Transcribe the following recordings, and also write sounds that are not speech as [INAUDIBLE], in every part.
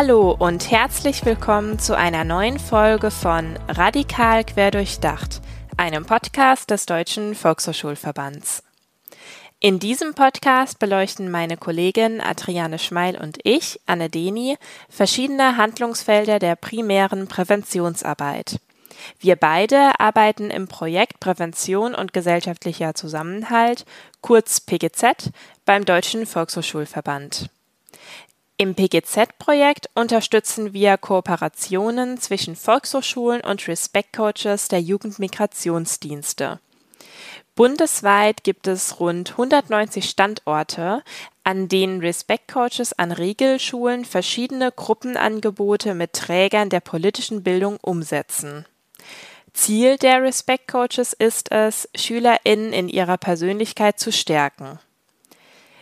Hallo und herzlich willkommen zu einer neuen Folge von Radikal Querdurchdacht, einem Podcast des Deutschen Volkshochschulverbands. In diesem Podcast beleuchten meine Kollegin Adriane Schmeil und ich, Anne Deni, verschiedene Handlungsfelder der primären Präventionsarbeit. Wir beide arbeiten im Projekt Prävention und gesellschaftlicher Zusammenhalt, kurz PGZ, beim Deutschen Volkshochschulverband. Im PGZ-Projekt unterstützen wir Kooperationen zwischen Volkshochschulen und Respect Coaches der Jugendmigrationsdienste. Bundesweit gibt es rund 190 Standorte, an denen Respect Coaches an Regelschulen verschiedene Gruppenangebote mit Trägern der politischen Bildung umsetzen. Ziel der Respect Coaches ist es, SchülerInnen in ihrer Persönlichkeit zu stärken.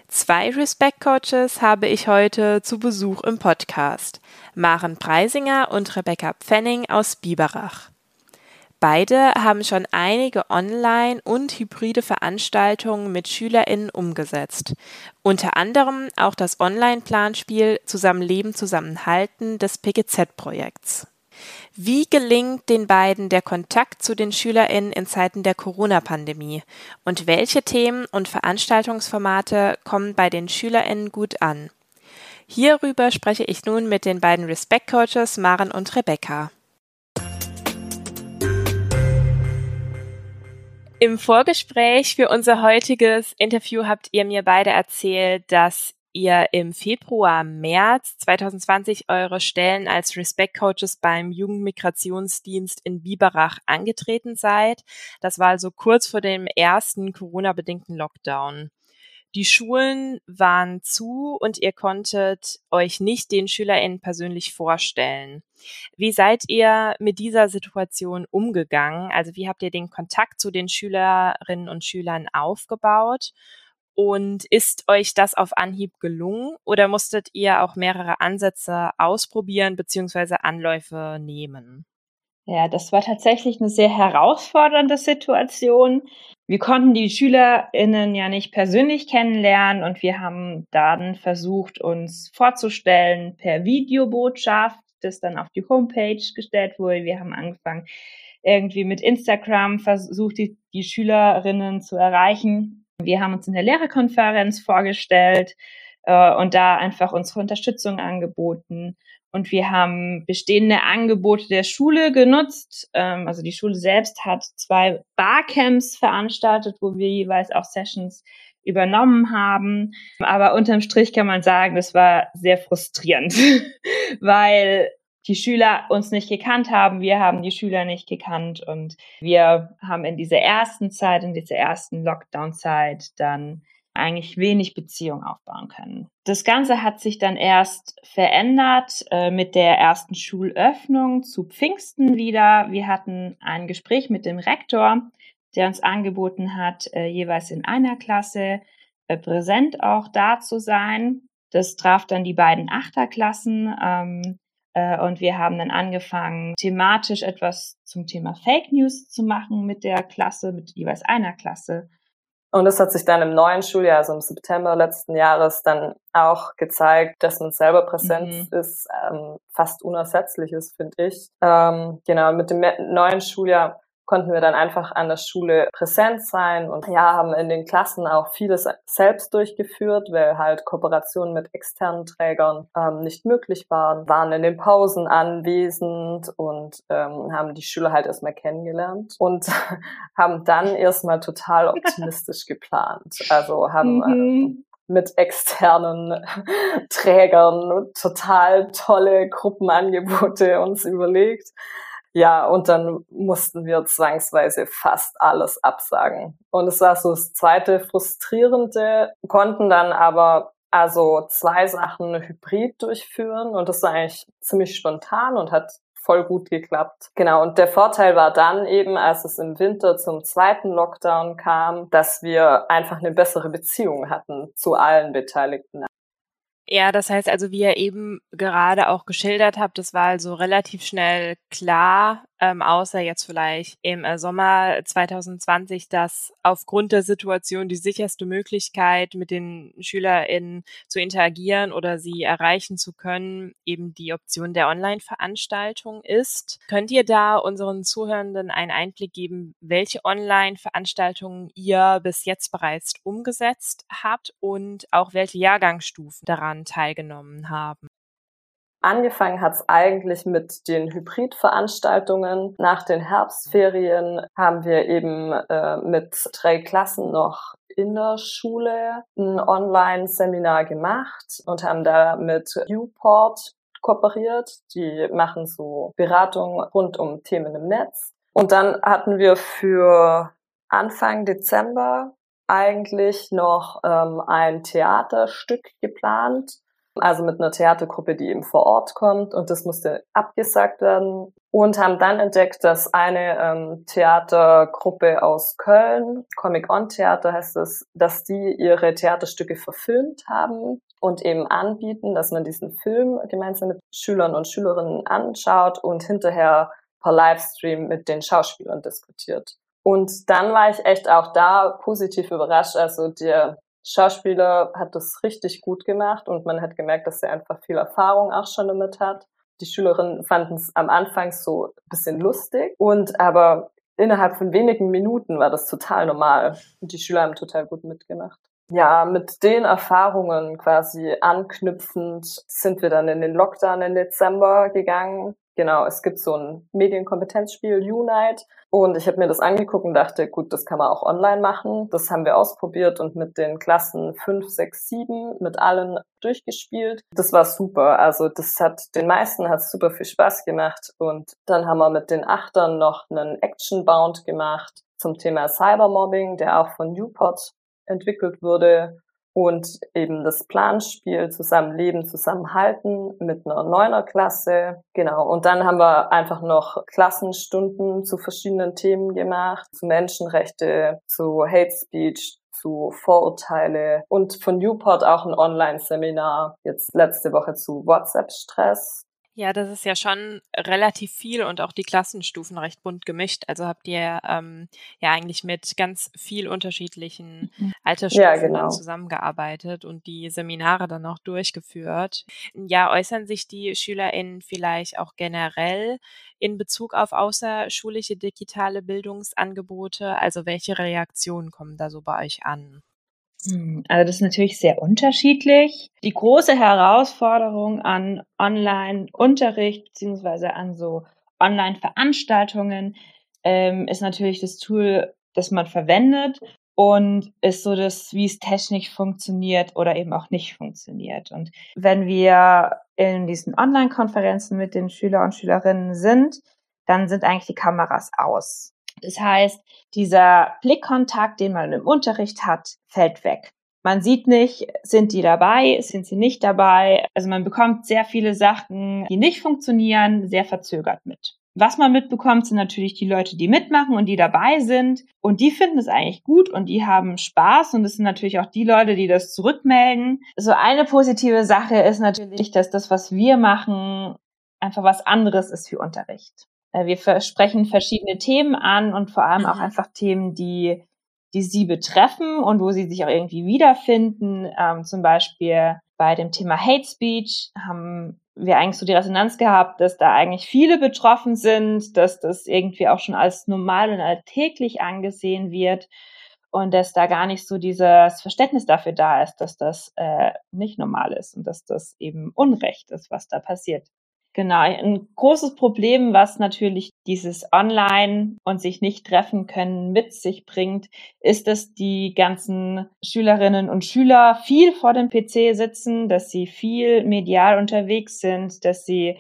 Zwei Respect Coaches habe ich heute zu Besuch im Podcast. Maren Preisinger und Rebecca Pfenning aus Biberach. Beide haben schon einige Online- und hybride Veranstaltungen mit SchülerInnen umgesetzt. Unter anderem auch das Online-Planspiel Zusammenleben, Zusammenhalten des PGZ-Projekts. Wie gelingt den beiden der Kontakt zu den SchülerInnen in Zeiten der Corona-Pandemie? Und welche Themen und Veranstaltungsformate kommen bei den SchülerInnen gut an? Hierüber spreche ich nun mit den beiden Respect Coaches Maren und Rebecca. Im Vorgespräch für unser heutiges Interview habt ihr mir beide erzählt, dass ihr im Februar, März 2020 eure Stellen als Respect Coaches beim Jugendmigrationsdienst in Biberach angetreten seid. Das war also kurz vor dem ersten Corona-bedingten Lockdown. Die Schulen waren zu und ihr konntet euch nicht den SchülerInnen persönlich vorstellen. Wie seid ihr mit dieser Situation umgegangen? Also wie habt ihr den Kontakt zu den Schülerinnen und Schülern aufgebaut? Und ist euch das auf Anhieb gelungen oder musstet ihr auch mehrere Ansätze ausprobieren bzw. Anläufe nehmen? Ja, das war tatsächlich eine sehr herausfordernde Situation. Wir konnten die SchülerInnen ja nicht persönlich kennenlernen und wir haben dann versucht, uns vorzustellen per Videobotschaft, das dann auf die Homepage gestellt wurde. Wir haben angefangen, irgendwie mit Instagram versucht, die, die Schülerinnen zu erreichen wir haben uns in der Lehrerkonferenz vorgestellt äh, und da einfach unsere Unterstützung angeboten. Und wir haben bestehende Angebote der Schule genutzt. Ähm, also die Schule selbst hat zwei Barcamps veranstaltet, wo wir jeweils auch Sessions übernommen haben. Aber unterm Strich kann man sagen, das war sehr frustrierend, [LAUGHS] weil die Schüler uns nicht gekannt haben, wir haben die Schüler nicht gekannt und wir haben in dieser ersten Zeit, in dieser ersten Lockdown-Zeit dann eigentlich wenig Beziehung aufbauen können. Das Ganze hat sich dann erst verändert äh, mit der ersten Schulöffnung zu Pfingsten wieder. Wir hatten ein Gespräch mit dem Rektor, der uns angeboten hat, äh, jeweils in einer Klasse äh, präsent auch da zu sein. Das traf dann die beiden Achterklassen. Ähm, äh, und wir haben dann angefangen, thematisch etwas zum Thema Fake News zu machen mit der Klasse, mit jeweils einer Klasse. Und es hat sich dann im neuen Schuljahr, also im September letzten Jahres, dann auch gezeigt, dass man selber Präsenz mhm. ist, ähm, fast unersetzlich ist, finde ich. Ähm, genau, mit dem neuen Schuljahr konnten wir dann einfach an der Schule präsent sein und ja, haben in den Klassen auch vieles selbst durchgeführt, weil halt Kooperationen mit externen Trägern ähm, nicht möglich waren, waren in den Pausen anwesend und ähm, haben die Schüler halt erstmal kennengelernt und [LAUGHS] haben dann erstmal total [LAUGHS] optimistisch geplant. Also haben mhm. äh, mit externen [LAUGHS] Trägern total tolle Gruppenangebote uns überlegt ja, und dann mussten wir zwangsweise fast alles absagen. Und es war so das zweite frustrierende, konnten dann aber also zwei Sachen hybrid durchführen und das war eigentlich ziemlich spontan und hat voll gut geklappt. Genau, und der Vorteil war dann eben, als es im Winter zum zweiten Lockdown kam, dass wir einfach eine bessere Beziehung hatten zu allen Beteiligten. Ja, das heißt also, wie ihr eben gerade auch geschildert habt, das war also relativ schnell klar, ähm, außer jetzt vielleicht im äh, Sommer 2020, dass aufgrund der Situation die sicherste Möglichkeit, mit den SchülerInnen zu interagieren oder sie erreichen zu können, eben die Option der Online-Veranstaltung ist. Könnt ihr da unseren Zuhörenden einen Einblick geben, welche Online-Veranstaltungen ihr bis jetzt bereits umgesetzt habt und auch welche Jahrgangsstufen daran teilgenommen haben? Angefangen hat es eigentlich mit den Hybridveranstaltungen. Nach den Herbstferien haben wir eben äh, mit drei Klassen noch in der Schule ein Online-Seminar gemacht und haben da mit Uport kooperiert. Die machen so Beratung rund um Themen im Netz. Und dann hatten wir für Anfang Dezember eigentlich noch ähm, ein Theaterstück geplant also mit einer Theatergruppe, die eben vor Ort kommt und das musste abgesagt werden und haben dann entdeckt, dass eine ähm, Theatergruppe aus Köln, Comic On Theater heißt es, dass die ihre Theaterstücke verfilmt haben und eben anbieten, dass man diesen Film gemeinsam mit Schülern und Schülerinnen anschaut und hinterher per Livestream mit den Schauspielern diskutiert. Und dann war ich echt auch da positiv überrascht. Also der Schauspieler hat das richtig gut gemacht und man hat gemerkt, dass er einfach viel Erfahrung auch schon damit hat. Die Schülerinnen fanden es am Anfang so ein bisschen lustig und aber innerhalb von wenigen Minuten war das total normal und die Schüler haben total gut mitgemacht. Ja, mit den Erfahrungen quasi anknüpfend sind wir dann in den Lockdown im Dezember gegangen Genau, es gibt so ein Medienkompetenzspiel Unite und ich habe mir das angeguckt und dachte, gut, das kann man auch online machen. Das haben wir ausprobiert und mit den Klassen 5, 6, 7 mit allen durchgespielt. Das war super. Also das hat den meisten hat super viel Spaß gemacht und dann haben wir mit den Achtern noch einen Action Bound gemacht zum Thema Cybermobbing, der auch von Newport entwickelt wurde und eben das Planspiel Zusammenleben, Zusammenhalten mit einer Neunerklasse. Genau. Und dann haben wir einfach noch Klassenstunden zu verschiedenen Themen gemacht, zu Menschenrechte, zu Hate Speech, zu Vorurteile und von Newport auch ein Online-Seminar jetzt letzte Woche zu WhatsApp-Stress ja, das ist ja schon relativ viel und auch die Klassenstufen recht bunt gemischt. Also habt ihr ähm, ja eigentlich mit ganz viel unterschiedlichen mhm. Altersstufen ja, genau. zusammengearbeitet und die Seminare dann auch durchgeführt. Ja, äußern sich die SchülerInnen vielleicht auch generell in Bezug auf außerschulische digitale Bildungsangebote? Also welche Reaktionen kommen da so bei euch an? Hm, also das ist natürlich sehr unterschiedlich. Die große Herausforderung an Online-Unterricht beziehungsweise an so Online-Veranstaltungen ähm, ist natürlich das Tool, das man verwendet und ist so das, wie es technisch funktioniert oder eben auch nicht funktioniert. Und wenn wir in diesen Online-Konferenzen mit den Schüler und Schülerinnen sind, dann sind eigentlich die Kameras aus. Das heißt, dieser Blickkontakt, den man im Unterricht hat, fällt weg. Man sieht nicht, sind die dabei, sind sie nicht dabei. Also man bekommt sehr viele Sachen, die nicht funktionieren, sehr verzögert mit. Was man mitbekommt, sind natürlich die Leute, die mitmachen und die dabei sind. Und die finden es eigentlich gut und die haben Spaß. Und es sind natürlich auch die Leute, die das zurückmelden. So eine positive Sache ist natürlich, dass das, was wir machen, einfach was anderes ist für Unterricht. Äh, wir sprechen verschiedene Themen an und vor allem auch mhm. einfach Themen, die, die sie betreffen und wo sie sich auch irgendwie wiederfinden. Ähm, zum Beispiel bei dem Thema Hate Speech haben wir eigentlich so die Resonanz gehabt, dass da eigentlich viele betroffen sind, dass das irgendwie auch schon als normal und alltäglich angesehen wird und dass da gar nicht so dieses Verständnis dafür da ist, dass das äh, nicht normal ist und dass das eben Unrecht ist, was da passiert. Genau, ein großes Problem, was natürlich dieses Online und sich nicht treffen können mit sich bringt, ist, dass die ganzen Schülerinnen und Schüler viel vor dem PC sitzen, dass sie viel medial unterwegs sind, dass sie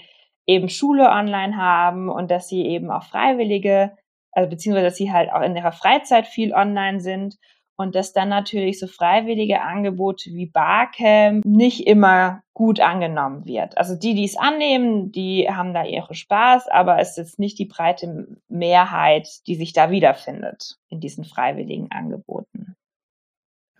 eben Schule online haben und dass sie eben auch Freiwillige, also beziehungsweise dass sie halt auch in ihrer Freizeit viel online sind und dass dann natürlich so freiwillige Angebote wie Barcamp nicht immer gut angenommen wird. Also die, die es annehmen, die haben da ihre Spaß, aber es ist nicht die breite Mehrheit, die sich da wiederfindet in diesen freiwilligen Angeboten.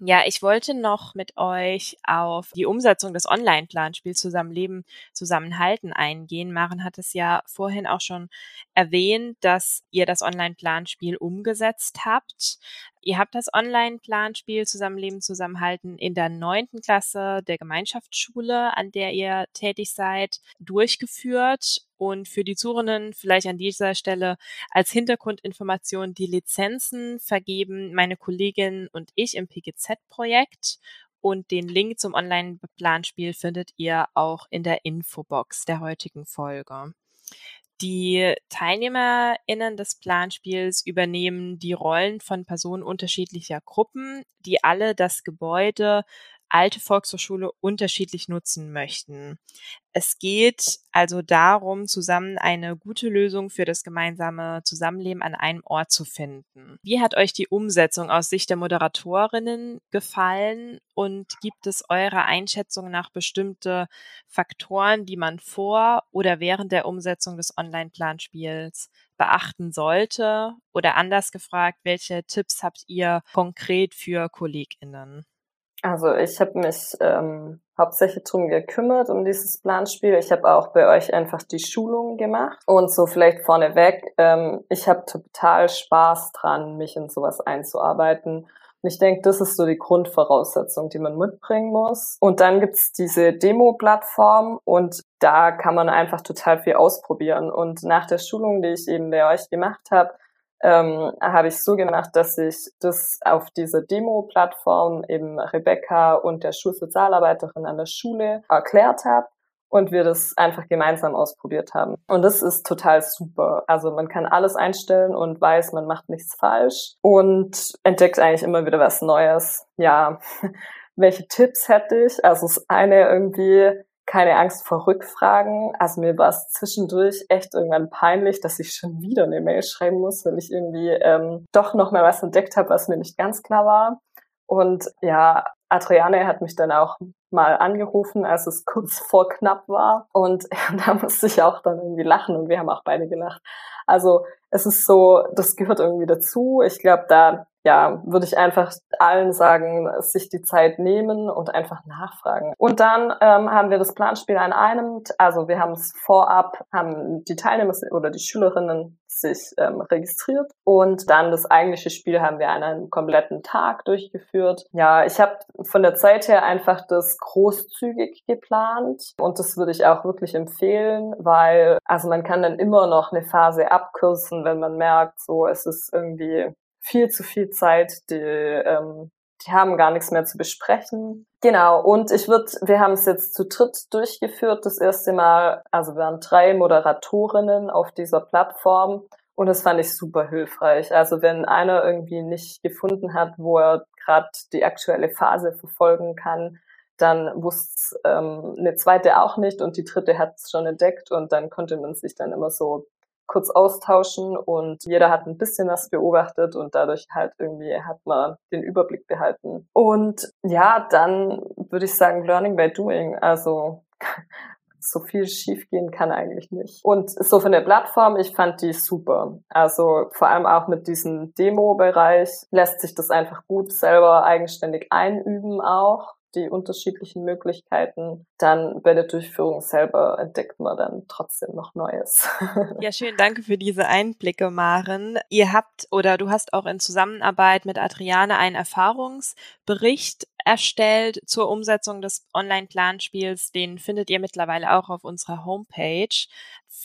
Ja, ich wollte noch mit euch auf die Umsetzung des Online-Planspiels Zusammenleben, Zusammenhalten eingehen. Maren hat es ja vorhin auch schon erwähnt, dass ihr das Online-Planspiel umgesetzt habt. Ihr habt das Online-Planspiel Zusammenleben, Zusammenhalten in der neunten Klasse der Gemeinschaftsschule, an der ihr tätig seid, durchgeführt. Und für die Zuhörenden vielleicht an dieser Stelle als Hintergrundinformation die Lizenzen vergeben meine Kollegin und ich im PGZ-Projekt. Und den Link zum Online-Planspiel findet ihr auch in der Infobox der heutigen Folge. Die TeilnehmerInnen des Planspiels übernehmen die Rollen von Personen unterschiedlicher Gruppen, die alle das Gebäude alte Volkshochschule unterschiedlich nutzen möchten. Es geht also darum, zusammen eine gute Lösung für das gemeinsame Zusammenleben an einem Ort zu finden. Wie hat euch die Umsetzung aus Sicht der Moderatorinnen gefallen und gibt es eurer Einschätzung nach bestimmte Faktoren, die man vor oder während der Umsetzung des Online-Planspiels beachten sollte? Oder anders gefragt, welche Tipps habt ihr konkret für KollegInnen? Also ich habe mich ähm, hauptsächlich drum gekümmert, um dieses Planspiel. Ich habe auch bei euch einfach die Schulung gemacht. Und so vielleicht vorneweg, ähm, ich habe total Spaß dran, mich in sowas einzuarbeiten. Und ich denke, das ist so die Grundvoraussetzung, die man mitbringen muss. Und dann gibt's diese Demo-Plattform und da kann man einfach total viel ausprobieren. Und nach der Schulung, die ich eben bei euch gemacht habe, ähm, habe ich so gemacht, dass ich das auf dieser Demo-Plattform eben Rebecca und der Schulsozialarbeiterin an der Schule erklärt habe und wir das einfach gemeinsam ausprobiert haben. Und das ist total super. Also man kann alles einstellen und weiß, man macht nichts falsch und entdeckt eigentlich immer wieder was Neues. Ja, [LAUGHS] welche Tipps hätte ich? Also das eine irgendwie keine Angst vor Rückfragen. Also mir war es zwischendurch echt irgendwann peinlich, dass ich schon wieder eine Mail schreiben muss, weil ich irgendwie ähm, doch noch mal was entdeckt habe, was mir nicht ganz klar war. Und ja, Adriane hat mich dann auch mal angerufen, als es kurz [LAUGHS] vor knapp war. Und [LAUGHS] da musste ich auch dann irgendwie lachen und wir haben auch beide gelacht. Also es ist so, das gehört irgendwie dazu. Ich glaube, da ja, würde ich einfach allen sagen, sich die Zeit nehmen und einfach nachfragen. Und dann ähm, haben wir das Planspiel an einem, also wir haben es vorab, haben die Teilnehmer oder die Schülerinnen sich ähm, registriert und dann das eigentliche Spiel haben wir an einem kompletten Tag durchgeführt. Ja, ich habe von der Zeit her einfach das großzügig geplant und das würde ich auch wirklich empfehlen, weil also man kann dann immer noch eine Phase abkürzen, wenn man merkt, so es ist irgendwie viel zu viel Zeit, die, ähm, die haben gar nichts mehr zu besprechen. Genau, und ich würde, wir haben es jetzt zu dritt durchgeführt, das erste Mal, also wir waren drei Moderatorinnen auf dieser Plattform und das fand ich super hilfreich. Also wenn einer irgendwie nicht gefunden hat, wo er gerade die aktuelle Phase verfolgen kann, dann wusste ähm, eine zweite auch nicht und die dritte hat es schon entdeckt und dann konnte man sich dann immer so kurz austauschen und jeder hat ein bisschen was beobachtet und dadurch halt irgendwie hat man den Überblick behalten. Und ja, dann würde ich sagen, Learning by Doing. Also [LAUGHS] so viel schiefgehen kann eigentlich nicht. Und so von der Plattform, ich fand die super. Also vor allem auch mit diesem Demo-Bereich lässt sich das einfach gut selber eigenständig einüben auch die unterschiedlichen Möglichkeiten. Dann bei der Durchführung selber entdeckt man dann trotzdem noch Neues. [LAUGHS] Ja, schön, danke für diese Einblicke, Maren. Ihr habt oder du hast auch in Zusammenarbeit mit Adriane einen Erfahrungsbericht erstellt zur Umsetzung des Online-Planspiels. Den findet ihr mittlerweile auch auf unserer Homepage.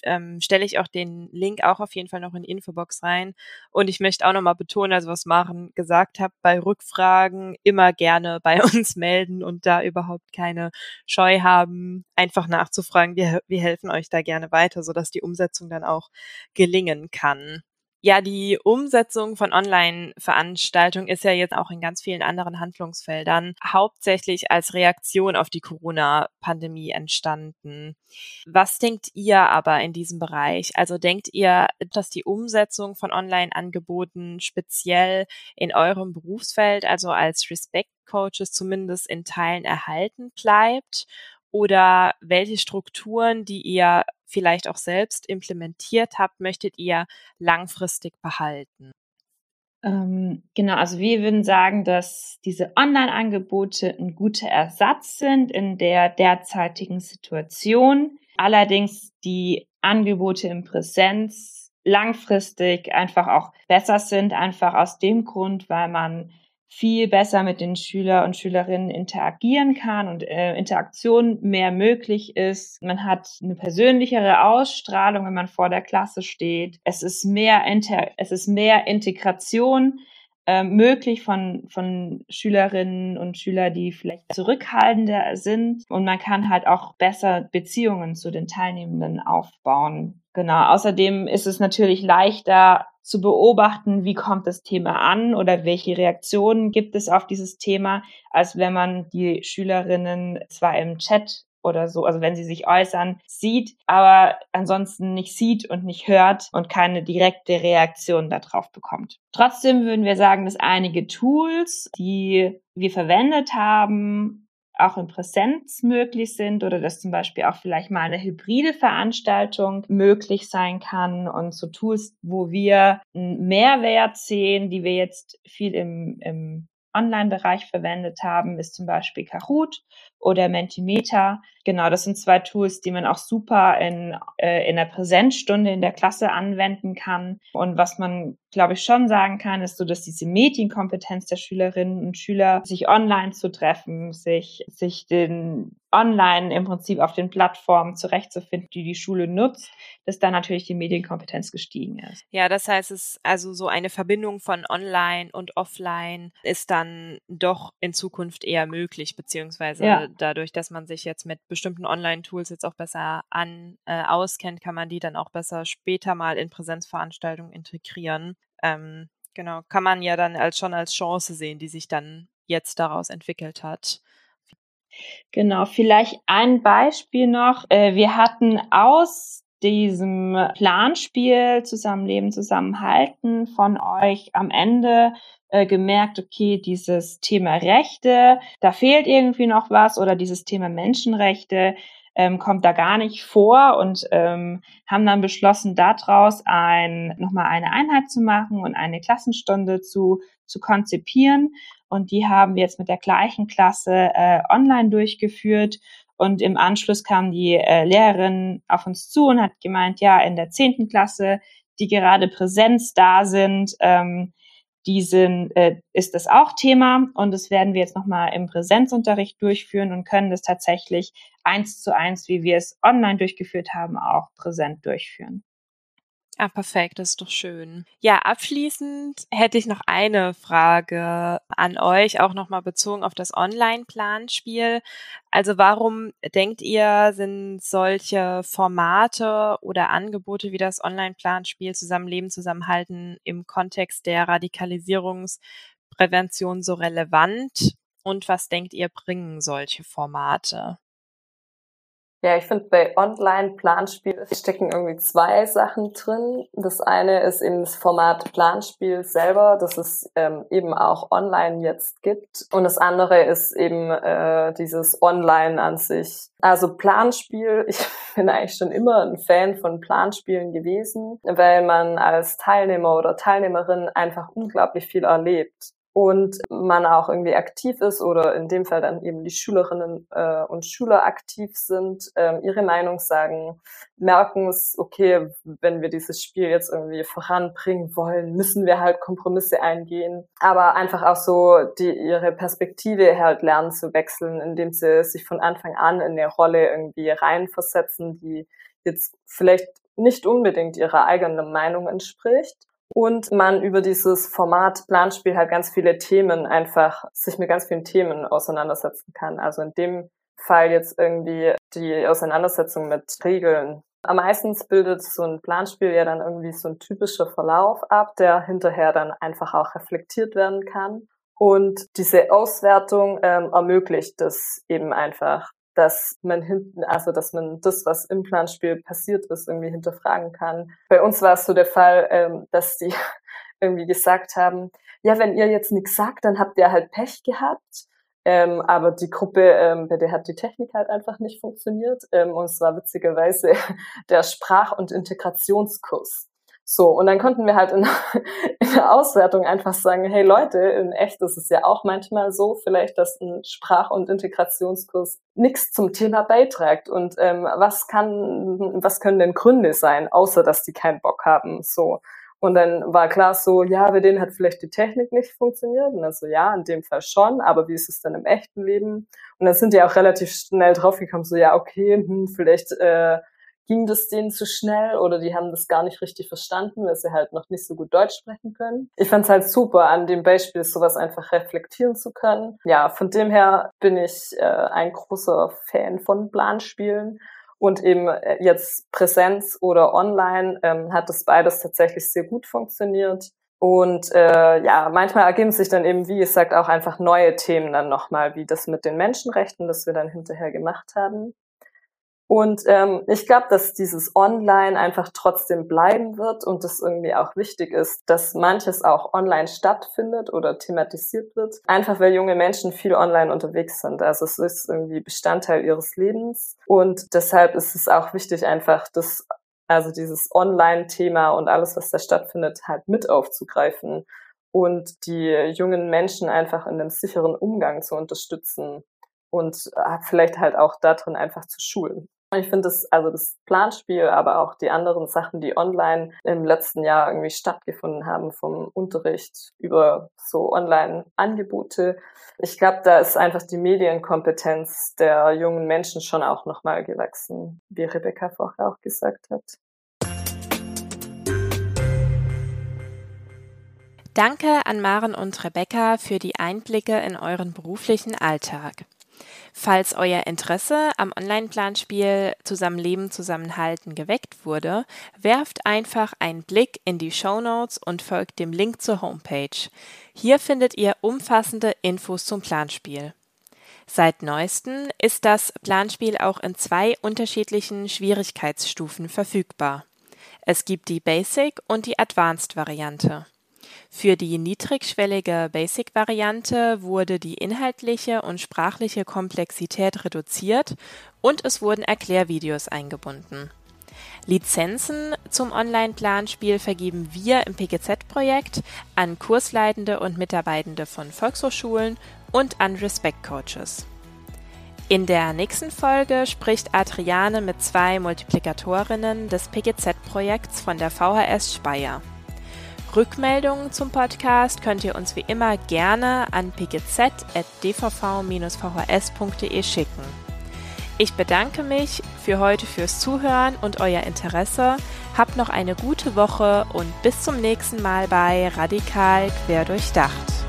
Ähm, stelle ich auch den Link auch auf jeden Fall noch in die Infobox rein. Und ich möchte auch nochmal betonen, also was Maren gesagt hat, bei Rückfragen immer gerne [LAUGHS] bei uns melden und da überhaupt keine Scheu haben, einfach nachzufragen. Wir, wir helfen euch da gerne weiter, sodass die Umsetzung dann auch gelingen kann. Ja, die Umsetzung von Online-Veranstaltungen ist ja jetzt auch in ganz vielen anderen Handlungsfeldern hauptsächlich als Reaktion auf die Corona-Pandemie entstanden. Was denkt ihr aber in diesem Bereich? Also denkt ihr, dass die Umsetzung von Online-Angeboten speziell in eurem Berufsfeld, also als Respect-Coaches zumindest in Teilen erhalten bleibt? Oder welche Strukturen, die ihr vielleicht auch selbst implementiert habt, möchtet ihr langfristig behalten? Ähm, genau, also wir würden sagen, dass diese Online-Angebote ein guter Ersatz sind in der derzeitigen Situation. Allerdings die Angebote in Präsenz langfristig einfach auch besser sind, einfach aus dem Grund, weil man viel besser mit den Schüler und Schülerinnen interagieren kann und äh, Interaktion mehr möglich ist. Man hat eine persönlichere Ausstrahlung, wenn man vor der Klasse steht. Es ist mehr, Inter es ist mehr Integration äh, möglich von, von Schülerinnen und Schülern, die vielleicht zurückhaltender sind. Und man kann halt auch besser Beziehungen zu den Teilnehmenden aufbauen. Genau. Außerdem ist es natürlich leichter, zu beobachten, wie kommt das Thema an oder welche Reaktionen gibt es auf dieses Thema, als wenn man die Schülerinnen zwar im Chat oder so, also wenn sie sich äußern, sieht, aber ansonsten nicht sieht und nicht hört und keine direkte Reaktion darauf bekommt. Trotzdem würden wir sagen, dass einige Tools, die wir verwendet haben, auch in Präsenz möglich sind oder dass zum Beispiel auch vielleicht mal eine hybride Veranstaltung möglich sein kann und so Tools, wo wir einen Mehrwert sehen, die wir jetzt viel im, im Online-Bereich verwendet haben, ist zum Beispiel Kahoot oder Mentimeter. Genau, das sind zwei Tools, die man auch super in, äh, in der Präsenzstunde in der Klasse anwenden kann. Und was man, glaube ich, schon sagen kann, ist so, dass diese Medienkompetenz der Schülerinnen und Schüler, sich online zu treffen, sich, sich den online im Prinzip auf den Plattformen zurechtzufinden, die die Schule nutzt, dass da natürlich die Medienkompetenz gestiegen ist. Ja, das heißt, es also so eine Verbindung von online und offline ist dann doch in Zukunft eher möglich, beziehungsweise ja. dadurch, dass man sich jetzt mit bestimmten Online-Tools jetzt auch besser an äh, auskennt, kann man die dann auch besser später mal in Präsenzveranstaltungen integrieren. Ähm, genau, kann man ja dann als schon als Chance sehen, die sich dann jetzt daraus entwickelt hat. Genau, vielleicht ein Beispiel noch. Äh, wir hatten aus diesem Planspiel Zusammenleben, Zusammenhalten von euch am Ende äh, gemerkt, okay, dieses Thema Rechte, da fehlt irgendwie noch was oder dieses Thema Menschenrechte ähm, kommt da gar nicht vor und ähm, haben dann beschlossen, daraus ein, nochmal eine Einheit zu machen und eine Klassenstunde zu, zu konzipieren. Und die haben wir jetzt mit der gleichen Klasse äh, online durchgeführt. Und im Anschluss kam die äh, Lehrerin auf uns zu und hat gemeint, ja, in der zehnten Klasse, die gerade Präsenz da sind, ähm, diesen äh, ist das auch Thema und das werden wir jetzt nochmal im Präsenzunterricht durchführen und können das tatsächlich eins zu eins, wie wir es online durchgeführt haben, auch präsent durchführen. Ah, perfekt, das ist doch schön. Ja, abschließend hätte ich noch eine Frage an euch, auch nochmal bezogen auf das Online-Planspiel. Also warum denkt ihr, sind solche Formate oder Angebote wie das Online-Planspiel Zusammenleben, Zusammenhalten im Kontext der Radikalisierungsprävention so relevant? Und was denkt ihr, bringen solche Formate? Ja, ich finde, bei Online-Planspiel stecken irgendwie zwei Sachen drin. Das eine ist eben das Format Planspiel selber, das es ähm, eben auch online jetzt gibt. Und das andere ist eben äh, dieses Online an sich. Also Planspiel, [LAUGHS] ich bin eigentlich schon immer ein Fan von Planspielen gewesen, weil man als Teilnehmer oder Teilnehmerin einfach unglaublich viel erlebt und man auch irgendwie aktiv ist oder in dem Fall dann eben die Schülerinnen äh, und Schüler aktiv sind, äh, ihre Meinung sagen, merken es, okay, wenn wir dieses Spiel jetzt irgendwie voranbringen wollen, müssen wir halt Kompromisse eingehen, aber einfach auch so die ihre Perspektive halt lernen zu wechseln, indem sie sich von Anfang an in eine Rolle irgendwie reinversetzen, die jetzt vielleicht nicht unbedingt ihrer eigenen Meinung entspricht und man über dieses Format Planspiel halt ganz viele Themen einfach sich mit ganz vielen Themen auseinandersetzen kann. Also in dem Fall jetzt irgendwie die Auseinandersetzung mit Regeln. Am meisten bildet so ein Planspiel ja dann irgendwie so ein typischer Verlauf ab, der hinterher dann einfach auch reflektiert werden kann. Und diese Auswertung ähm, ermöglicht es eben einfach, dass man hinten, also dass man das, was im Planspiel passiert ist, irgendwie hinterfragen kann. Bei uns war es so der Fall, ähm, dass die [LAUGHS] irgendwie gesagt haben, ja, wenn ihr jetzt nichts sagt, dann habt ihr halt Pech gehabt. Ähm, aber die Gruppe, ähm, bei der hat die Technik halt einfach nicht funktioniert. Ähm, und es war witzigerweise [LAUGHS] der Sprach- und Integrationskurs. So, und dann konnten wir halt in, [LAUGHS] in der Auswertung einfach sagen, hey Leute, in echt ist es ja auch manchmal so, vielleicht, dass ein Sprach- und Integrationskurs nichts zum Thema beiträgt. Und ähm, was kann, was können denn Gründe sein, außer dass die keinen Bock haben? So. Und dann war klar so, ja, bei denen hat vielleicht die Technik nicht funktioniert. Und also ja, in dem Fall schon, aber wie ist es dann im echten Leben? Und dann sind die auch relativ schnell draufgekommen, so ja, okay, hm, vielleicht äh, ging das denen zu schnell oder die haben das gar nicht richtig verstanden, weil sie halt noch nicht so gut Deutsch sprechen können. Ich fand es halt super, an dem Beispiel sowas einfach reflektieren zu können. Ja, von dem her bin ich äh, ein großer Fan von Planspielen und eben äh, jetzt Präsenz oder online ähm, hat das beides tatsächlich sehr gut funktioniert. Und äh, ja, manchmal ergeben sich dann eben, wie gesagt, auch einfach neue Themen dann nochmal, wie das mit den Menschenrechten, das wir dann hinterher gemacht haben. Und ähm, ich glaube, dass dieses Online einfach trotzdem bleiben wird und das irgendwie auch wichtig ist, dass manches auch online stattfindet oder thematisiert wird. Einfach weil junge Menschen viel online unterwegs sind. Also es ist irgendwie Bestandteil ihres Lebens. Und deshalb ist es auch wichtig, einfach das, also dieses Online-Thema und alles, was da stattfindet, halt mit aufzugreifen und die jungen Menschen einfach in dem sicheren Umgang zu unterstützen und äh, vielleicht halt auch darin einfach zu schulen. Ich finde das, also das Planspiel, aber auch die anderen Sachen, die online im letzten Jahr irgendwie stattgefunden haben, vom Unterricht über so Online-Angebote. Ich glaube, da ist einfach die Medienkompetenz der jungen Menschen schon auch nochmal gewachsen, wie Rebecca vorher auch gesagt hat. Danke an Maren und Rebecca für die Einblicke in euren beruflichen Alltag. Falls euer Interesse am Online-Planspiel Zusammenleben, Zusammenhalten geweckt wurde, werft einfach einen Blick in die Show Notes und folgt dem Link zur Homepage. Hier findet ihr umfassende Infos zum Planspiel. Seit neuestem ist das Planspiel auch in zwei unterschiedlichen Schwierigkeitsstufen verfügbar. Es gibt die Basic und die Advanced Variante. Für die niedrigschwellige Basic-Variante wurde die inhaltliche und sprachliche Komplexität reduziert und es wurden Erklärvideos eingebunden. Lizenzen zum Online-Planspiel vergeben wir im PGZ-Projekt an Kursleitende und Mitarbeitende von Volkshochschulen und an Respect-Coaches. In der nächsten Folge spricht Adriane mit zwei Multiplikatorinnen des PGZ-Projekts von der VHS Speyer. Rückmeldungen zum Podcast könnt ihr uns wie immer gerne an pgz.dvv-vhs.de schicken. Ich bedanke mich für heute fürs Zuhören und euer Interesse. Habt noch eine gute Woche und bis zum nächsten Mal bei Radikal Querdurchdacht.